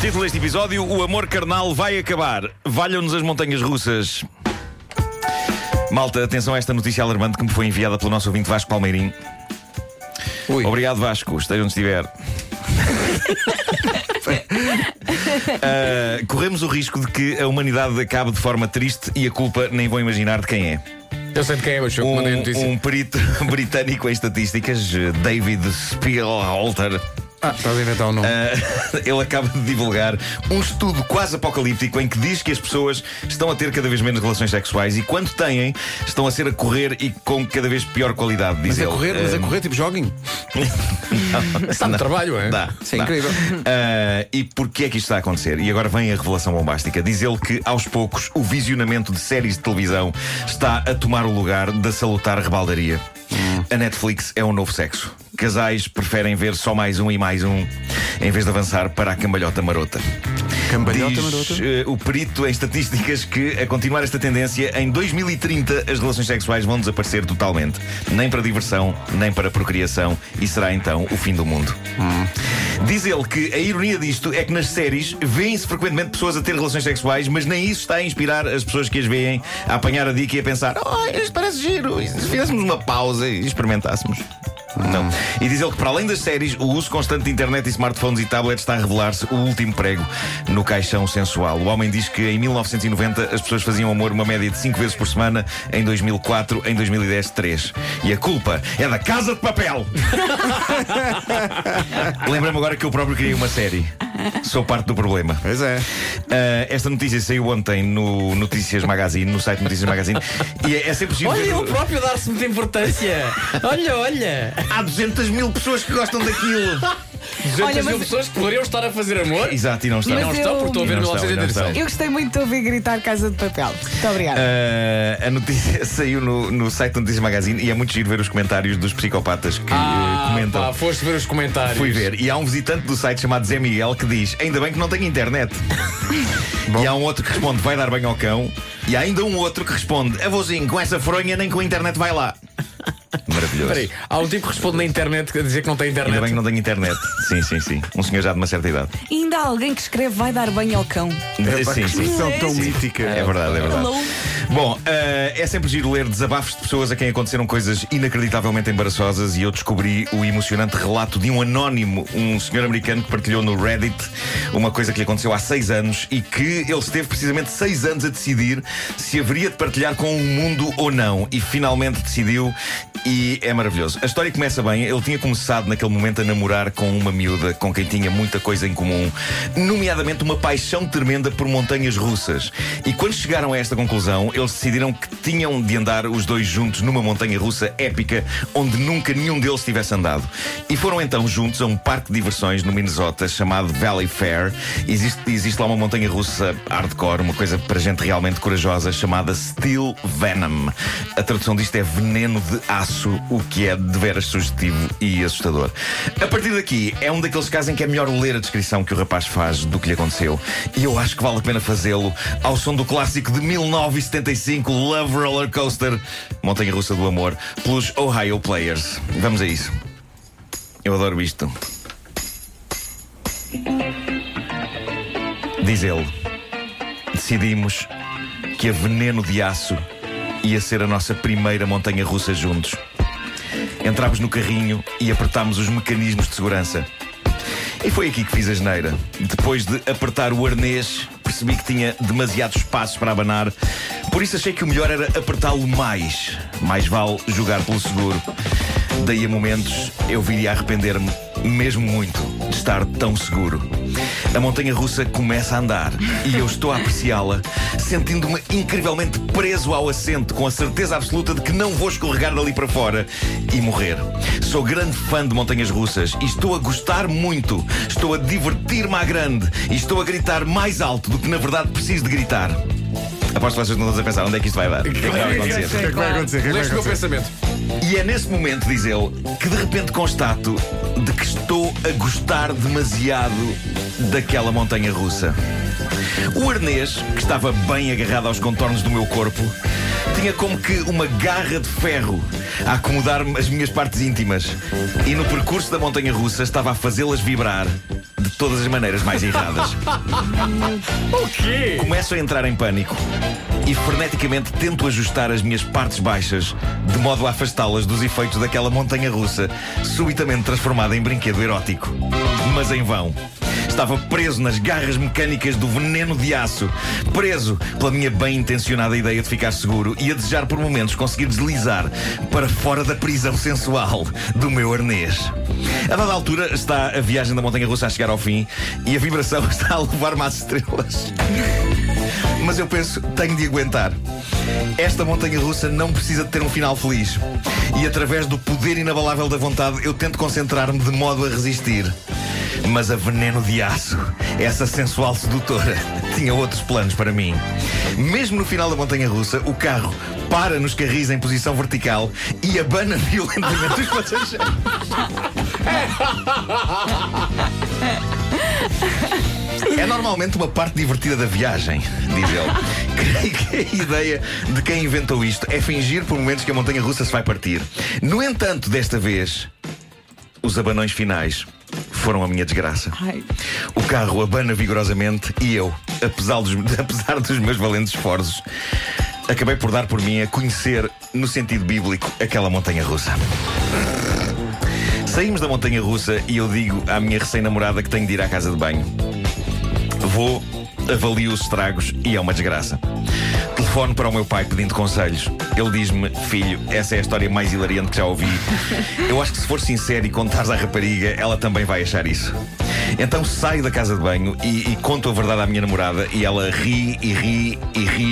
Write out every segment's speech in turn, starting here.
Título deste episódio: O amor carnal vai acabar. Valham-nos as montanhas russas. Malta, atenção a esta notícia alarmante que me foi enviada pelo nosso ouvinte Vasco Palmeirim. Ui. Obrigado, Vasco, esteja onde estiver. Uh, corremos o risco de que a humanidade acabe de forma triste e a culpa nem vão imaginar de quem é. Eu sei de quem é, mas eu que mandei a notícia. Um, um perito britânico em estatísticas, David Spielhalter. Ah, estás a inventar o nome. Uh, ele acaba de divulgar um estudo quase apocalíptico em que diz que as pessoas estão a ter cada vez menos relações sexuais e quando têm, estão a ser a correr e com cada vez pior qualidade, diz mas a ele. correr, mas a Uh, correr tipo jogging. Está no trabalho, é? Dá, Isso é dá. incrível. Uh, e porquê é que isto está a acontecer? E agora vem a revelação bombástica. Diz ele que, aos poucos, o visionamento de séries de televisão está a tomar o lugar da salutar rebaldaria. A Netflix é um novo sexo. Casais preferem ver só mais um e mais um, em vez de avançar para a cambalhota marota. Cambalhota marota. eh, o perito em estatísticas que, a continuar esta tendência, em 2030 as relações sexuais vão desaparecer totalmente. Nem para diversão, nem para procriação, e será então o fim do mundo. Diz ele que a ironia disto é que nas séries vêem-se frequentemente pessoas a ter relações sexuais, mas nem isso está a inspirar as pessoas que as veem a apanhar a dica e a pensar: oh, isto parece giro, e se fizéssemos uma pausa e experimentássemos. Não. E diz ele que, para além das séries, o uso constante de internet e smartphones e tablets está a revelar-se o último prego no caixão sensual. O homem diz que em 1990 as pessoas faziam amor uma média de 5 vezes por semana, em 2004, em 2010, 3. E a culpa é da Casa de Papel! Lembra-me agora que eu próprio criei uma série. Sou parte do problema. Pois é. Ah, esta notícia saiu ontem no Notícias Magazine, no site Notícias Magazine, e é, é sempre giro Olha, ver- ele próprio dar-se muita importância. Olha, olha. Há 200 mil pessoas que gostam daquilo. 200 Olha, mil pessoas que poderiam estar a fazer amor. Exato, e não estão. Mas Não eu- estão, porque estou a ver Não estão, 1987. não Eu gostei muito de ouvir gritar Casa de Papel. Muito obrigada. Ah, a notícia saiu no, no site Notícias Magazine e é muito giro ver os comentários dos psicopatas que Ah, comentam. pá, foste ver os comentários. Fui ver, e há um visitante do site chamado Zé Miguel que diz: Ainda bem que não tenho internet. e há um outro que responde: Vai dar banho ao cão. E há ainda um outro que responde: Avôzinho, com essa fronha nem com a internet vai lá. Maravilhoso. Espera aí, há um tipo que responde na internet a dizer que não tem internet. Ainda bem que não tenho internet. Sim, sim, sim. Um senhor já de uma certa idade. E ainda há alguém que escreve vai dar banho ao cão. É sim, que sim. expressão tão mítica. É verdade, é verdade. Hello. Bom, eh, é sempre giro ler desabafos de pessoas a quem aconteceram coisas inacreditavelmente embaraçosas e eu descobri o emocionante relato de um anónimo, um senhor americano que partilhou no Reddit uma coisa que lhe aconteceu há seis anos e que ele esteve precisamente seis anos a decidir se haveria de partilhar com o mundo ou não e finalmente decidiu e é maravilhoso. A história começa bem, ele tinha começado naquele momento a namorar com uma miúda com quem tinha muita coisa em comum, nomeadamente uma paixão tremenda por montanhas russas. E quando chegaram a esta conclusão, eles decidiram que tinham de andar os dois juntos numa montanha russa épica onde nunca nenhum deles tivesse andado. E foram então juntos a um parque de diversões no Minnesota chamado Valley Fair. Existe, existe lá uma montanha russa hardcore, uma coisa para gente realmente corajosa chamada Steel Venom. A tradução disto é veneno de aço, o que é de veras sugestivo e assustador. A partir daqui, é um daqueles casos em que é melhor ler a descrição que o rapaz faz do que lhe aconteceu. E eu acho que vale a pena fazê-lo ao som do clássico de 1975 Love Roller Coaster, Montanha Russa do Amor, pelos Ohio Players. Vamos a isso. Eu adoro isto. Diz ele: Decidimos que a veneno de aço ia ser a nossa primeira montanha russa juntos. Entramos no carrinho e apertámos os mecanismos de segurança. E foi aqui que fiz a geneira. Depois de apertar o arnês, percebi que tinha demasiado espaço para abanar. Por isso achei que o melhor era apertá-lo mais. Mais vale jogar pelo seguro. Daí a momentos eu viria a arrepender-me, mesmo muito, de estar tão seguro. A montanha russa começa a andar e eu estou a apreciá-la, sentindo-me incrivelmente preso ao assento, com a certeza absoluta de que não vou escorregar dali para fora e morrer. Sou grande fã de montanhas russas e estou a gostar muito. Estou a divertir-me à grande e estou a gritar mais alto do que na verdade preciso de gritar. Aposto que vocês não estão a pensar onde é que isto vai dar. O que é que vai acontecer? O que é que vai acontecer? É Leste o meu pensamento. E é nesse momento, diz ele, que de repente constato de que estou a gostar demasiado daquela montanha russa. O arnês, que estava bem agarrado aos contornos do meu corpo, tinha como que uma garra de ferro a acomodar-me as minhas partes íntimas. E no percurso da montanha russa estava a fazê-las vibrar de todas as maneiras mais erradas. O quê? Começo a entrar em pânico e freneticamente tento ajustar as minhas partes baixas de modo a afastá-las dos efeitos daquela montanha russa subitamente transformada em brinquedo erótico. Mas em vão. Estava preso nas garras mecânicas do veneno de aço, preso pela minha bem intencionada ideia de ficar seguro e a desejar por momentos conseguir deslizar para fora da prisão sensual do meu arnês. A dada altura está a viagem da montanha russa a chegar ao fim e a vibração está a levar-me às estrelas. Mas eu penso, tenho de aguentar. Esta montanha russa não precisa de ter um final feliz. E através do poder inabalável da vontade, eu tento concentrar-me de modo a resistir. Mas a veneno de aço, essa sensual sedutora, tinha outros planos para mim. Mesmo no final da montanha russa, o carro para nos carris em posição vertical e abana violentamente os passageiros. É normalmente uma parte divertida da viagem, diz ele. Creio que a ideia de quem inventou isto é fingir por momentos que a montanha russa se vai partir. No entanto, desta vez, os abanões finais foram a minha desgraça. Ai. O carro abana vigorosamente e eu, apesar dos, apesar dos meus valentes esforços, acabei por dar por mim a conhecer, no sentido bíblico, aquela montanha russa. Saímos da montanha russa e eu digo à minha recém-namorada que tenho de ir à casa de banho. Vou, avalio os estragos e é uma desgraça. Telefono para o meu pai pedindo conselhos. Ele diz-me: Filho, essa é a história mais hilariante que já ouvi. Eu acho que se for sincero e contares à rapariga, ela também vai achar isso. Então saio da casa de banho e, e conto a verdade à minha namorada e ela ri e ri e ri.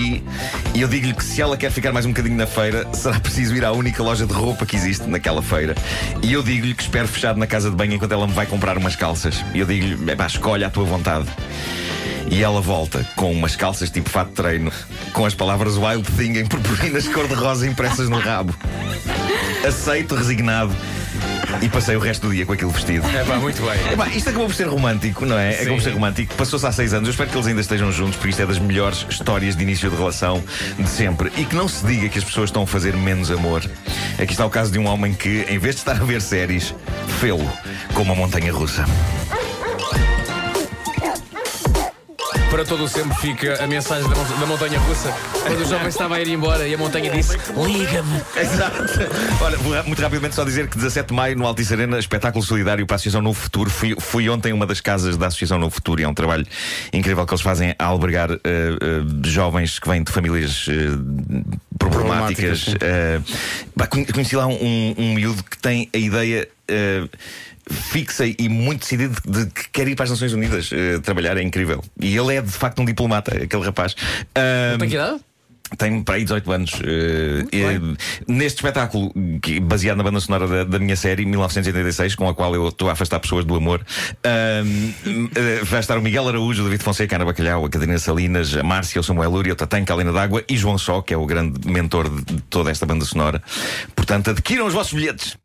Eu digo-lhe que se ela quer ficar mais um bocadinho na feira, será preciso ir à única loja de roupa que existe naquela feira. E eu digo-lhe que espero fechado na casa de banho enquanto ela me vai comprar umas calças. E eu digo-lhe: "Epá, escolhe à tua vontade. E ela volta com umas calças tipo fato de treino, com as palavras Wild Thing em purpurinas cor-de-rosa impressas no rabo. Aceito, resignado, e passei o resto do dia com aquele vestido. É pá, muito bem. Epá, isto acabou por ser romântico, não é? Acabou por ser romântico. Passou-se há seis anos. Eu espero que eles ainda estejam juntos, porque isto é das melhores histórias de início de relação de sempre. E que não se diga que as pessoas estão a fazer menos amor. Aqui está o caso de um homem que, em vez de estar a ver séries, fê-lo com uma montanha russa. Para todo o sempre fica a mensagem da, da montanha russa. Quando o jovem estava a ir embora e a montanha disse: Liga-me. Exato. Olha, muito rapidamente só dizer que 17 de maio, no Altice Arena, espetáculo solidário para a Associação Novo Futuro. Fui, fui ontem uma das casas da Associação Novo Futuro e é um trabalho incrível que eles fazem a albergar eh, eh, jovens que vêm de famílias eh, problemáticas. Problemáticas, conhe- conheci lá um, um miúdo que tem a ideia. Eh, Fixa e muito decidido de que quer ir para as Nações Unidas eh, trabalhar, é incrível. E ele é de facto um diplomata, aquele rapaz. Tem que idade? tenho para aí 18 anos. Eh, neste espetáculo, que- baseado na banda sonora da, da minha série, 1986, com a qual eu estou a afastar pessoas do amor, ahm, eh, vai estar o Miguel Araújo, o David Fonseca, a Ana Bacalhau, a Catarina Salinas, a Márcia, o Samuel Lúria, o Tatanka, a Helena D'Água e João Só, que é o grande mentor de toda esta banda sonora. Portanto, adquiram os vossos bilhetes.